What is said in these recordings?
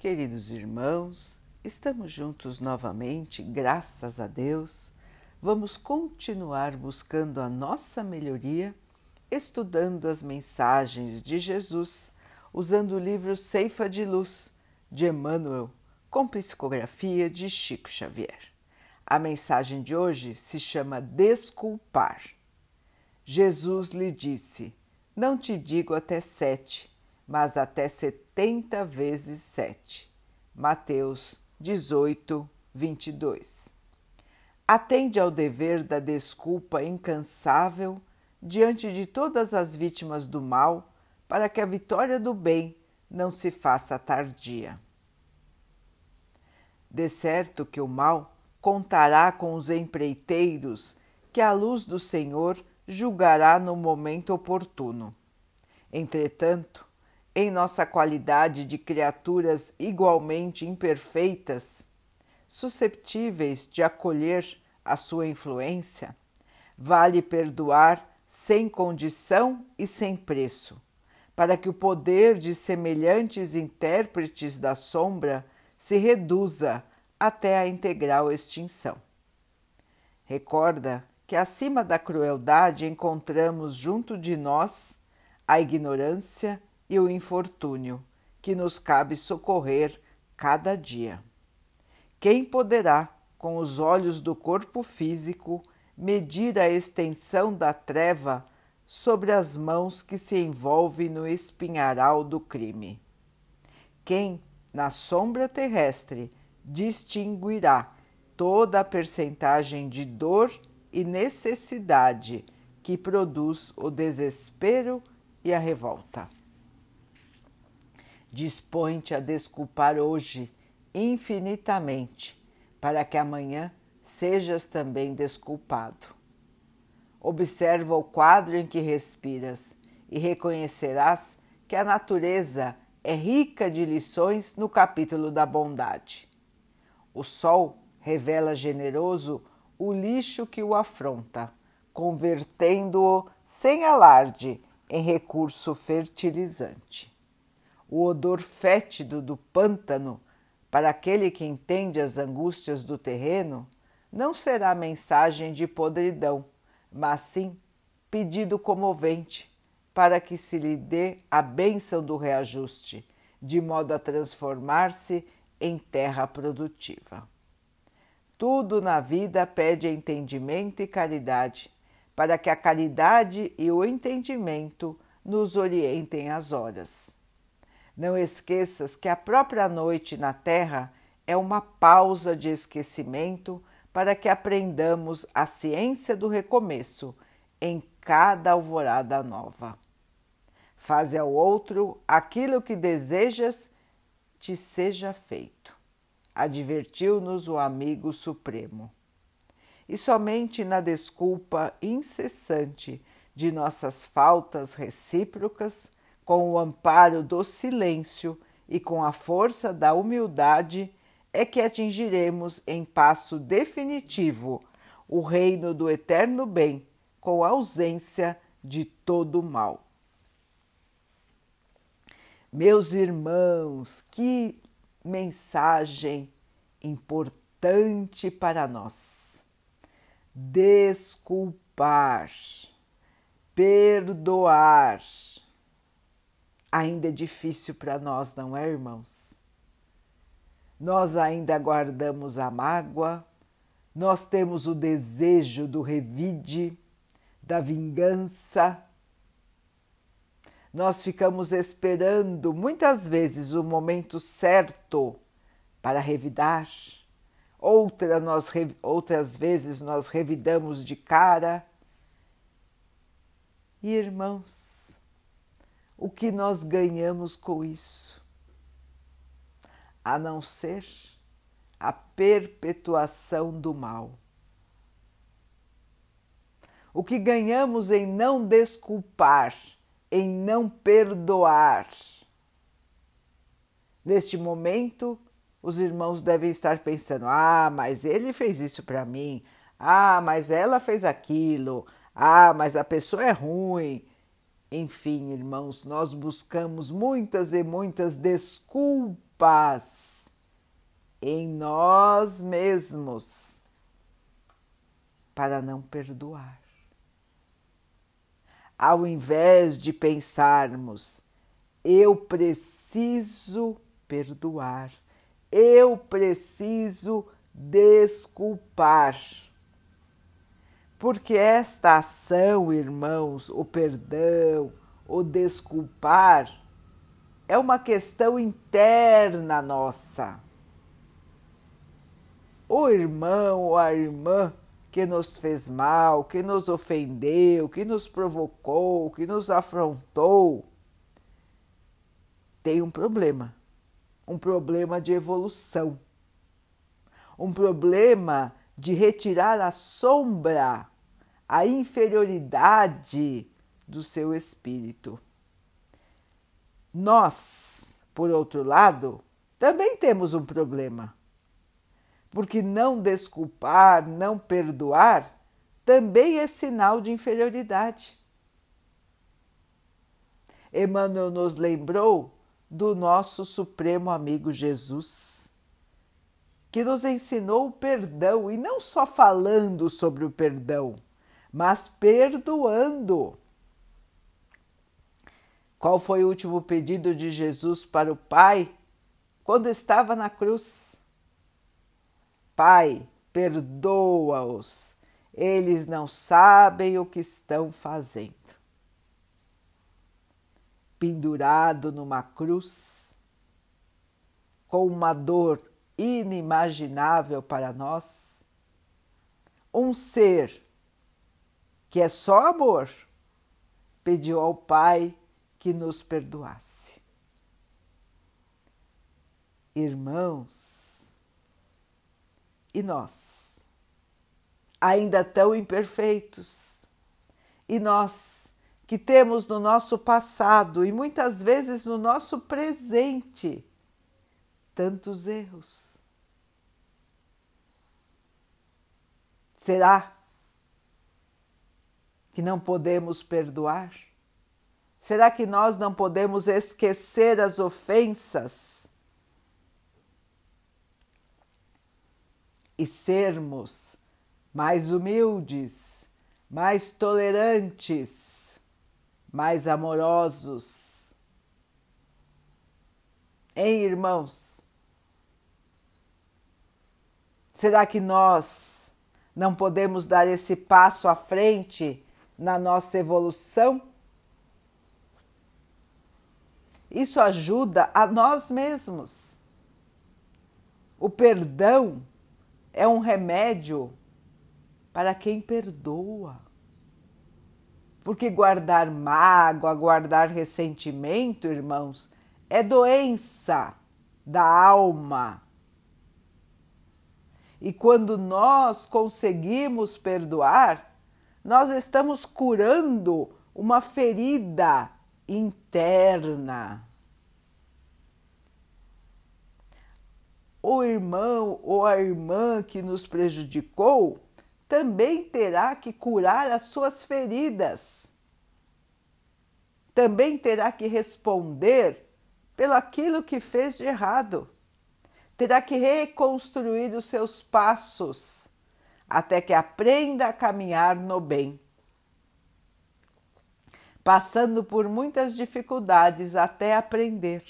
Queridos irmãos, estamos juntos novamente, graças a Deus. Vamos continuar buscando a nossa melhoria, estudando as mensagens de Jesus, usando o livro Ceifa de Luz de Emmanuel, com psicografia de Chico Xavier. A mensagem de hoje se chama Desculpar. Jesus lhe disse: Não te digo até sete mas até setenta vezes sete. Mateus 18, 22. Atende ao dever da desculpa incansável diante de todas as vítimas do mal, para que a vitória do bem não se faça tardia. De certo que o mal contará com os empreiteiros que a luz do Senhor julgará no momento oportuno. Entretanto, em nossa qualidade de criaturas igualmente imperfeitas, susceptíveis de acolher a sua influência, vale perdoar sem condição e sem preço, para que o poder de semelhantes intérpretes da sombra se reduza até a integral extinção. Recorda que acima da crueldade encontramos junto de nós a ignorância e o infortúnio que nos cabe socorrer cada dia. Quem poderá, com os olhos do corpo físico, medir a extensão da treva sobre as mãos que se envolvem no espinharal do crime? Quem, na sombra terrestre, distinguirá toda a percentagem de dor e necessidade que produz o desespero e a revolta? Dispõe-te a desculpar hoje infinitamente, para que amanhã sejas também desculpado. Observa o quadro em que respiras e reconhecerás que a natureza é rica de lições no capítulo da bondade. O sol revela generoso o lixo que o afronta, convertendo-o sem alarde em recurso fertilizante o odor fétido do pântano para aquele que entende as angústias do terreno não será mensagem de podridão, mas sim pedido comovente para que se lhe dê a bênção do reajuste, de modo a transformar-se em terra produtiva. Tudo na vida pede entendimento e caridade, para que a caridade e o entendimento nos orientem as horas. Não esqueças que a própria noite na Terra é uma pausa de esquecimento para que aprendamos a ciência do recomeço em cada alvorada nova. Faze ao outro aquilo que desejas te seja feito, advertiu-nos o amigo supremo. E somente na desculpa incessante de nossas faltas recíprocas com o amparo do silêncio e com a força da humildade, é que atingiremos em passo definitivo o reino do eterno bem, com a ausência de todo mal. Meus irmãos, que mensagem importante para nós. Desculpar, perdoar ainda é difícil para nós, não é, irmãos? Nós ainda guardamos a mágoa, nós temos o desejo do revide, da vingança. Nós ficamos esperando muitas vezes o momento certo para revidar. Outra nós, outras vezes nós revidamos de cara. Irmãos, o que nós ganhamos com isso, a não ser a perpetuação do mal. O que ganhamos em não desculpar, em não perdoar. Neste momento, os irmãos devem estar pensando: ah, mas ele fez isso para mim, ah, mas ela fez aquilo, ah, mas a pessoa é ruim, enfim, irmãos, nós buscamos muitas e muitas desculpas em nós mesmos para não perdoar. Ao invés de pensarmos, eu preciso perdoar, eu preciso desculpar. Porque esta ação, irmãos, o perdão, o desculpar, é uma questão interna nossa. O irmão ou a irmã que nos fez mal, que nos ofendeu, que nos provocou, que nos afrontou, tem um problema, um problema de evolução, um problema de retirar a sombra, a inferioridade do seu espírito. Nós, por outro lado, também temos um problema, porque não desculpar, não perdoar, também é sinal de inferioridade. Emmanuel nos lembrou do nosso supremo amigo Jesus, que nos ensinou o perdão e não só falando sobre o perdão, mas perdoando. Qual foi o último pedido de Jesus para o Pai quando estava na cruz? Pai, perdoa-os, eles não sabem o que estão fazendo pendurado numa cruz, com uma dor inimaginável para nós, um ser que é só amor pediu ao Pai que nos perdoasse. Irmãos, e nós, ainda tão imperfeitos, e nós que temos no nosso passado e muitas vezes no nosso presente tantos erros. Será que não podemos perdoar? Será que nós não podemos esquecer as ofensas e sermos mais humildes, mais tolerantes? mais amorosos. Hein, irmãos? Será que nós não podemos dar esse passo à frente na nossa evolução? Isso ajuda a nós mesmos. O perdão é um remédio para quem perdoa. Porque guardar mágoa, guardar ressentimento, irmãos, é doença da alma. E quando nós conseguimos perdoar, nós estamos curando uma ferida interna. O irmão ou a irmã que nos prejudicou também terá que curar as suas feridas. Também terá que responder pelo aquilo que fez de errado. Terá que reconstruir os seus passos até que aprenda a caminhar no bem. Passando por muitas dificuldades até aprender.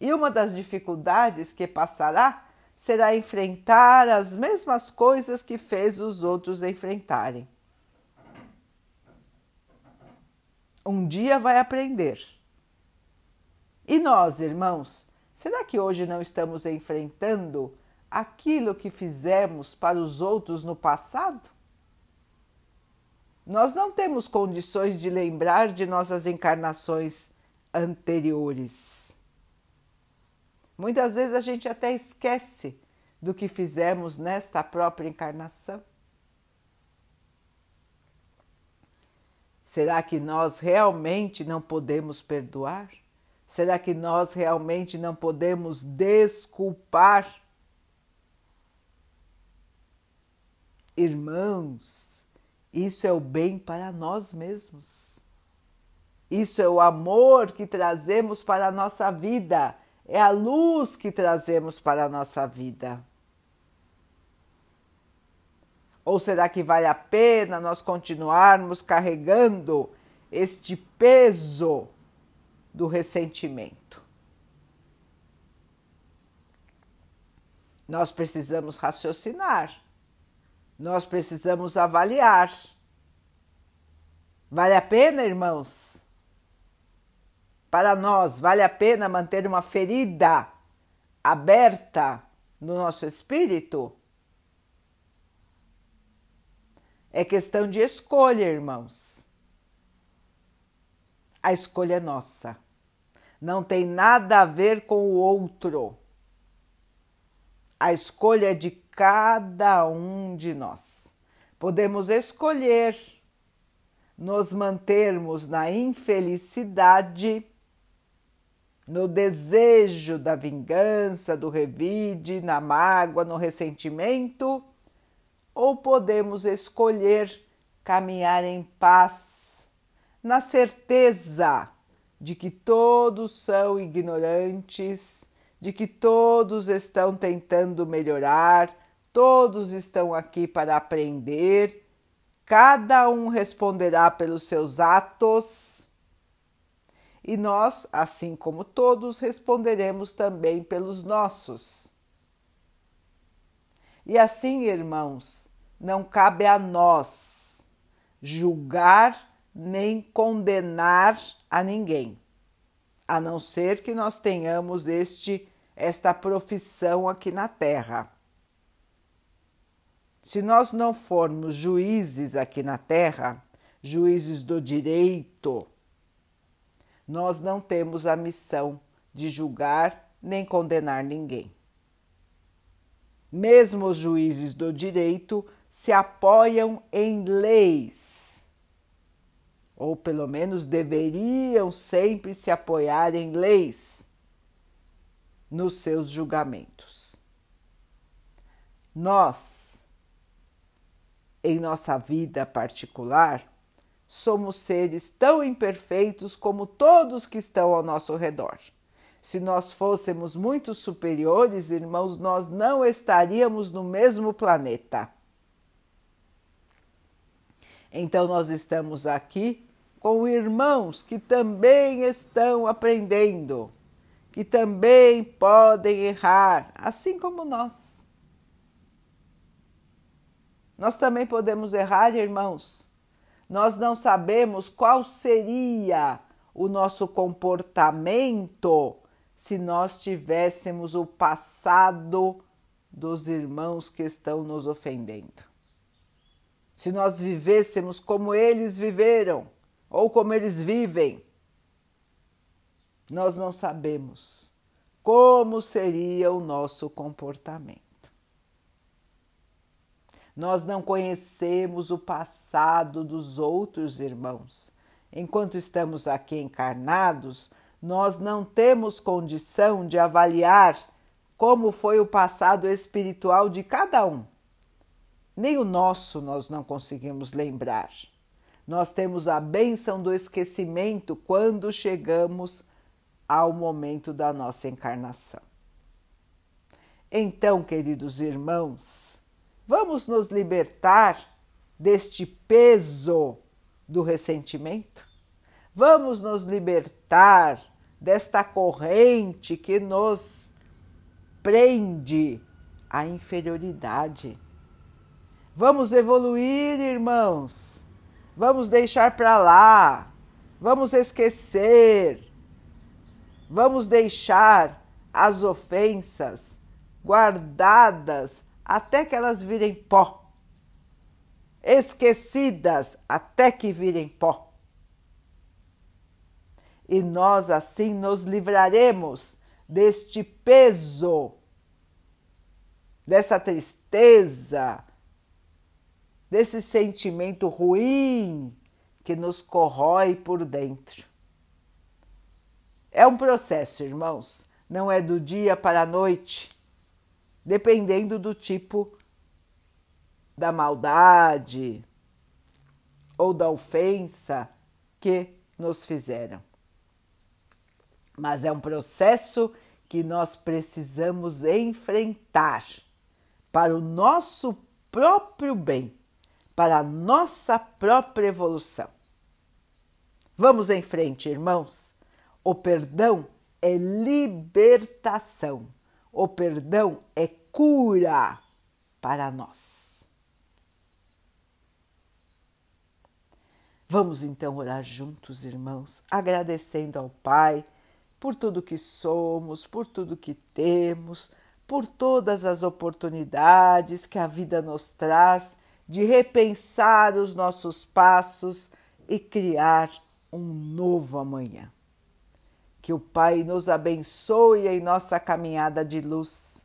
E uma das dificuldades que passará será enfrentar as mesmas coisas que fez os outros enfrentarem. Um dia vai aprender. E nós, irmãos, será que hoje não estamos enfrentando aquilo que fizemos para os outros no passado? Nós não temos condições de lembrar de nossas encarnações anteriores. Muitas vezes a gente até esquece do que fizemos nesta própria encarnação. Será que nós realmente não podemos perdoar? Será que nós realmente não podemos desculpar? Irmãos, isso é o bem para nós mesmos. Isso é o amor que trazemos para a nossa vida é a luz que trazemos para a nossa vida. Ou será que vale a pena nós continuarmos carregando este peso do ressentimento? Nós precisamos raciocinar, nós precisamos avaliar. Vale a pena, irmãos? Para nós, vale a pena manter uma ferida aberta no nosso espírito? É questão de escolha, irmãos. A escolha é nossa. Não tem nada a ver com o outro. A escolha é de cada um de nós. Podemos escolher nos mantermos na infelicidade, no desejo da vingança, do revide, na mágoa, no ressentimento ou podemos escolher caminhar em paz, na certeza de que todos são ignorantes, de que todos estão tentando melhorar, todos estão aqui para aprender, cada um responderá pelos seus atos. E nós, assim como todos, responderemos também pelos nossos. E assim, irmãos, não cabe a nós julgar nem condenar a ninguém, a não ser que nós tenhamos este esta profissão aqui na Terra. Se nós não formos juízes aqui na Terra, juízes do direito, nós não temos a missão de julgar nem condenar ninguém. Mesmo os juízes do direito se apoiam em leis, ou pelo menos deveriam sempre se apoiar em leis nos seus julgamentos. Nós, em nossa vida particular, somos seres tão imperfeitos como todos que estão ao nosso redor. Se nós fôssemos muito superiores, irmãos, nós não estaríamos no mesmo planeta. Então, nós estamos aqui com irmãos que também estão aprendendo, que também podem errar, assim como nós. Nós também podemos errar, irmãos. Nós não sabemos qual seria o nosso comportamento se nós tivéssemos o passado dos irmãos que estão nos ofendendo se nós vivêssemos como eles viveram ou como eles vivem. Nós não sabemos como seria o nosso comportamento. Nós não conhecemos o passado dos outros irmãos. Enquanto estamos aqui encarnados, nós não temos condição de avaliar como foi o passado espiritual de cada um nem o nosso nós não conseguimos lembrar. Nós temos a bênção do esquecimento quando chegamos ao momento da nossa encarnação. Então, queridos irmãos, vamos nos libertar deste peso do ressentimento? Vamos nos libertar desta corrente que nos prende à inferioridade Vamos evoluir, irmãos. Vamos deixar para lá. Vamos esquecer. Vamos deixar as ofensas guardadas até que elas virem pó. Esquecidas até que virem pó. E nós assim nos livraremos deste peso, dessa tristeza, desse sentimento ruim que nos corrói por dentro. É um processo, irmãos, não é do dia para a noite, dependendo do tipo da maldade ou da ofensa que nos fizeram. Mas é um processo que nós precisamos enfrentar para o nosso próprio bem, para a nossa própria evolução. Vamos em frente, irmãos. O perdão é libertação. O perdão é cura para nós. Vamos então orar juntos, irmãos, agradecendo ao Pai por tudo que somos, por tudo que temos, por todas as oportunidades que a vida nos traz de repensar os nossos passos e criar um novo amanhã. Que o Pai nos abençoe em nossa caminhada de luz,